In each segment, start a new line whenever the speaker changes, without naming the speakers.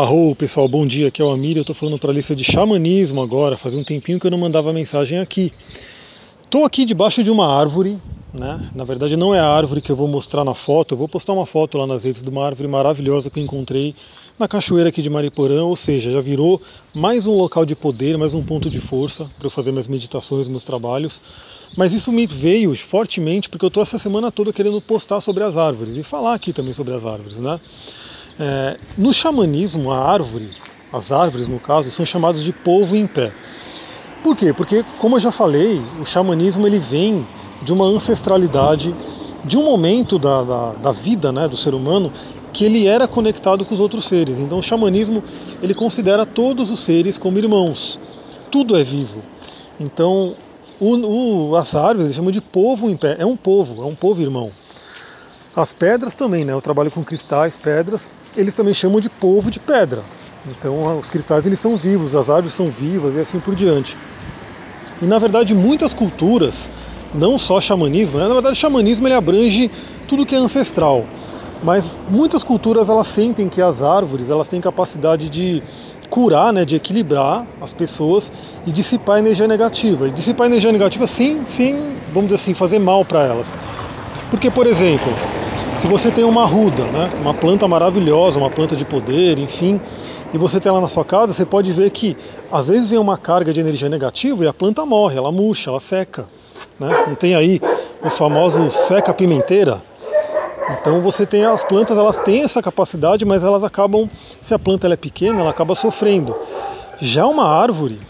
Arro, pessoal, bom dia, aqui é o Amir, eu tô falando para a lista de xamanismo agora, faz um tempinho que eu não mandava mensagem aqui. Tô aqui debaixo de uma árvore, né? Na verdade não é a árvore que eu vou mostrar na foto, eu vou postar uma foto lá nas redes de uma árvore maravilhosa que eu encontrei na cachoeira aqui de Mariporã, ou seja, já virou mais um local de poder, mais um ponto de força para eu fazer minhas meditações, meus trabalhos. Mas isso me veio fortemente porque eu tô essa semana toda querendo postar sobre as árvores e falar aqui também sobre as árvores, né? É, no xamanismo, a árvore, as árvores no caso, são chamadas de povo em pé. Por quê? Porque, como eu já falei, o xamanismo ele vem de uma ancestralidade, de um momento da, da, da vida né, do ser humano que ele era conectado com os outros seres. Então o xamanismo ele considera todos os seres como irmãos. Tudo é vivo. Então o, o, as árvores chamam de povo em pé. É um povo, é um povo irmão. As pedras também, né? Eu trabalho com cristais, pedras. Eles também chamam de povo de pedra. Então os cristais eles são vivos, as árvores são vivas e assim por diante. E na verdade muitas culturas, não só xamanismo, né? na verdade o xamanismo ele abrange tudo que é ancestral. Mas muitas culturas elas sentem que as árvores elas têm capacidade de curar, né, de equilibrar as pessoas e dissipar energia negativa. E dissipar energia negativa sim, sim, vamos dizer assim, fazer mal para elas. Porque, por exemplo, se você tem uma ruda, né, uma planta maravilhosa, uma planta de poder, enfim, e você tem ela na sua casa, você pode ver que às vezes vem uma carga de energia negativa e a planta morre, ela murcha, ela seca. Né? Não tem aí os famosos seca-pimenteira? Então você tem as plantas, elas têm essa capacidade, mas elas acabam, se a planta é pequena, ela acaba sofrendo. Já uma árvore,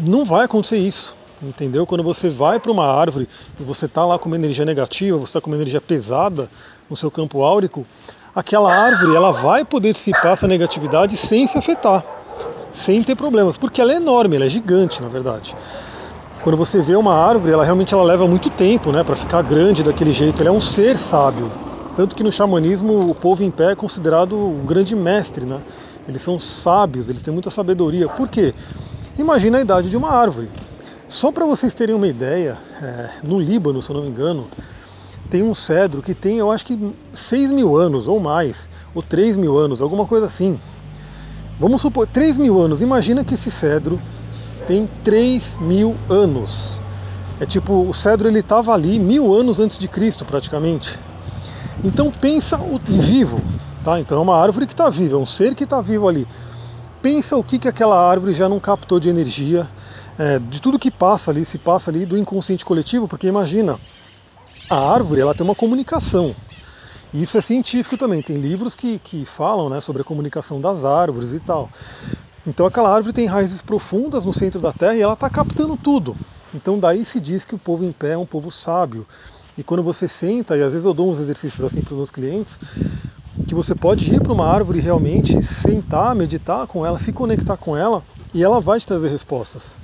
não vai acontecer isso. Entendeu? Quando você vai para uma árvore e você está lá com uma energia negativa, você está com uma energia pesada no seu campo áurico, aquela árvore ela vai poder dissipar essa negatividade sem se afetar, sem ter problemas, porque ela é enorme, ela é gigante, na verdade. Quando você vê uma árvore, ela realmente ela leva muito tempo, né, para ficar grande daquele jeito. Ela é um ser sábio, tanto que no xamanismo o povo em pé é considerado um grande mestre, né? Eles são sábios, eles têm muita sabedoria. Por quê? Imagina a idade de uma árvore. Só para vocês terem uma ideia, é, no Líbano, se eu não me engano, tem um cedro que tem, eu acho que 6 mil anos ou mais, ou 3 mil anos, alguma coisa assim. Vamos supor, 3 mil anos. Imagina que esse cedro tem 3 mil anos. É tipo, o cedro ele estava ali mil anos antes de Cristo, praticamente. Então pensa o vivo, tá? Então é uma árvore que está viva, é um ser que está vivo ali. Pensa o que, que aquela árvore já não captou de energia, é, de tudo que passa ali, se passa ali do inconsciente coletivo, porque imagina, a árvore ela tem uma comunicação. Isso é científico também, tem livros que, que falam né, sobre a comunicação das árvores e tal. Então aquela árvore tem raízes profundas no centro da Terra e ela está captando tudo. Então daí se diz que o povo em pé é um povo sábio. E quando você senta, e às vezes eu dou uns exercícios assim para os meus clientes, que você pode ir para uma árvore realmente sentar, meditar com ela, se conectar com ela, e ela vai te trazer respostas.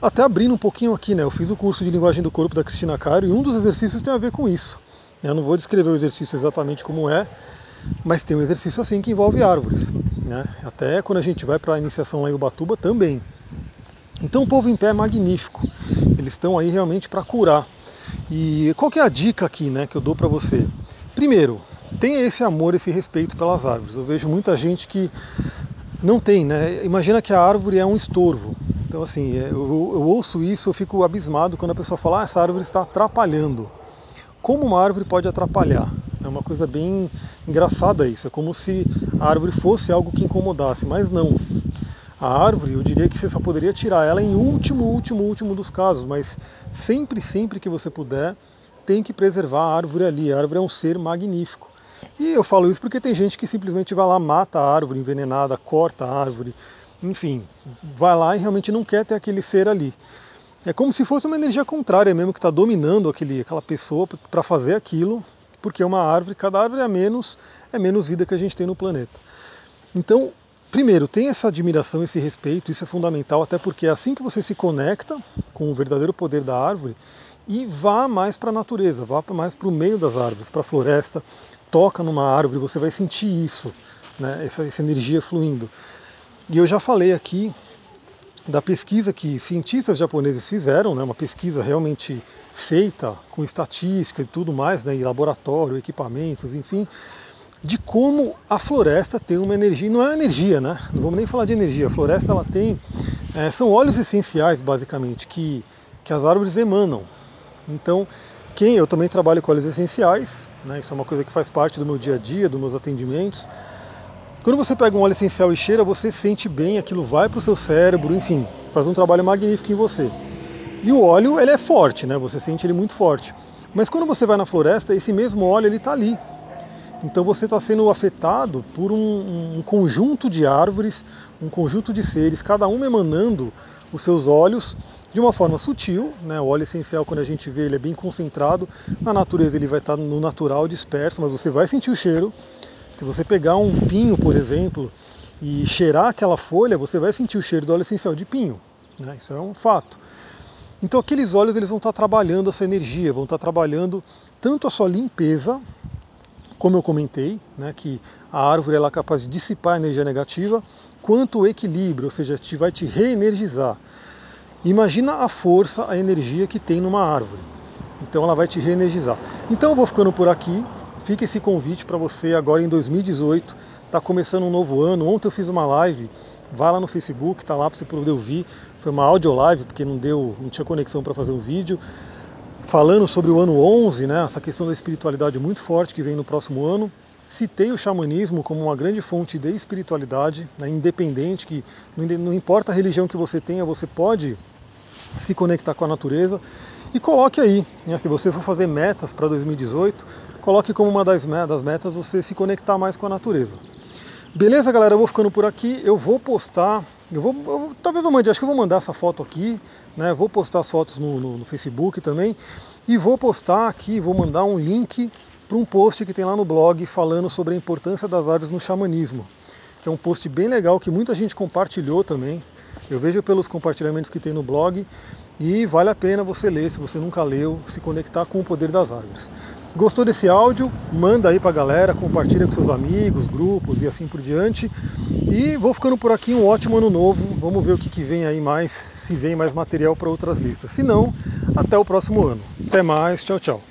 Até abrindo um pouquinho aqui, né? Eu fiz o curso de linguagem do corpo da Cristina Caro e um dos exercícios tem a ver com isso. Eu não vou descrever o exercício exatamente como é, mas tem um exercício assim que envolve árvores. Né? Até quando a gente vai para a iniciação lá em Ubatuba também. Então o povo em pé é magnífico. Eles estão aí realmente para curar. E qual que é a dica aqui né, que eu dou para você? Primeiro, tenha esse amor, esse respeito pelas árvores. Eu vejo muita gente que não tem, né? Imagina que a árvore é um estorvo. Então, assim, é, eu, eu ouço isso, eu fico abismado quando a pessoa fala, ah, essa árvore está atrapalhando. Como uma árvore pode atrapalhar? É uma coisa bem engraçada isso. É como se a árvore fosse algo que incomodasse, mas não. A árvore, eu diria que você só poderia tirar ela em último, último, último dos casos, mas sempre, sempre que você puder, tem que preservar a árvore ali. A árvore é um ser magnífico. E eu falo isso porque tem gente que simplesmente vai lá, mata a árvore envenenada, corta a árvore, enfim, vai lá e realmente não quer ter aquele ser ali. É como se fosse uma energia contrária mesmo que está dominando aquele, aquela pessoa para fazer aquilo, porque uma árvore, cada árvore é menos, é menos vida que a gente tem no planeta. Então, primeiro, tem essa admiração, esse respeito, isso é fundamental, até porque é assim que você se conecta com o verdadeiro poder da árvore e vá mais para a natureza, vá mais para o meio das árvores, para a floresta, toca numa árvore, você vai sentir isso, né, essa, essa energia fluindo. E eu já falei aqui da pesquisa que cientistas japoneses fizeram, né, uma pesquisa realmente feita com estatística e tudo mais, né, em laboratório, equipamentos, enfim, de como a floresta tem uma energia, não é energia, né? Não vamos nem falar de energia. A floresta ela tem é, são óleos essenciais basicamente que, que as árvores emanam. Então, quem eu também trabalho com óleos essenciais, né? Isso é uma coisa que faz parte do meu dia a dia, dos meus atendimentos. Quando você pega um óleo essencial e cheira, você sente bem, aquilo vai para o seu cérebro, enfim, faz um trabalho magnífico em você. E o óleo ele é forte, né? Você sente ele muito forte. Mas quando você vai na floresta, esse mesmo óleo ele está ali. Então você está sendo afetado por um, um, conjunto de árvores, um conjunto de seres, cada um emanando os seus olhos de uma forma sutil. Né? O óleo essencial, quando a gente vê, ele é bem concentrado. Na natureza ele vai estar tá no natural disperso, mas você vai sentir o cheiro. Se você pegar um pinho, por exemplo, e cheirar aquela folha, você vai sentir o cheiro do óleo essencial de pinho. Né? Isso é um fato. Então aqueles óleos eles vão estar trabalhando a sua energia, vão estar trabalhando tanto a sua limpeza, como eu comentei, né, que a árvore ela é capaz de dissipar a energia negativa, quanto o equilíbrio, ou seja, te vai te reenergizar. Imagina a força, a energia que tem numa árvore. Então ela vai te reenergizar. Então eu vou ficando por aqui. Fica esse convite para você agora em 2018. Está começando um novo ano. Ontem eu fiz uma live. Vai lá no Facebook, tá lá para você poder ouvir. Foi uma audio live porque não deu, não tinha conexão para fazer um vídeo falando sobre o ano 11, né, essa questão da espiritualidade muito forte que vem no próximo ano. Citei o xamanismo como uma grande fonte de espiritualidade, né, independente, que não importa a religião que você tenha, você pode se conectar com a natureza. E coloque aí, né, se você for fazer metas para 2018, coloque como uma das metas você se conectar mais com a natureza. Beleza, galera? Eu vou ficando por aqui. Eu vou postar. Eu vou, eu, talvez eu mande, acho que eu vou mandar essa foto aqui, né? Vou postar as fotos no, no, no Facebook também. E vou postar aqui, vou mandar um link para um post que tem lá no blog falando sobre a importância das árvores no xamanismo. Que é um post bem legal que muita gente compartilhou também. Eu vejo pelos compartilhamentos que tem no blog e vale a pena você ler, se você nunca leu, se conectar com o poder das árvores. Gostou desse áudio? Manda aí pra galera, compartilha com seus amigos, grupos e assim por diante. E vou ficando por aqui, um ótimo ano novo. Vamos ver o que, que vem aí mais, se vem mais material para outras listas. Se não, até o próximo ano. Até mais, tchau, tchau.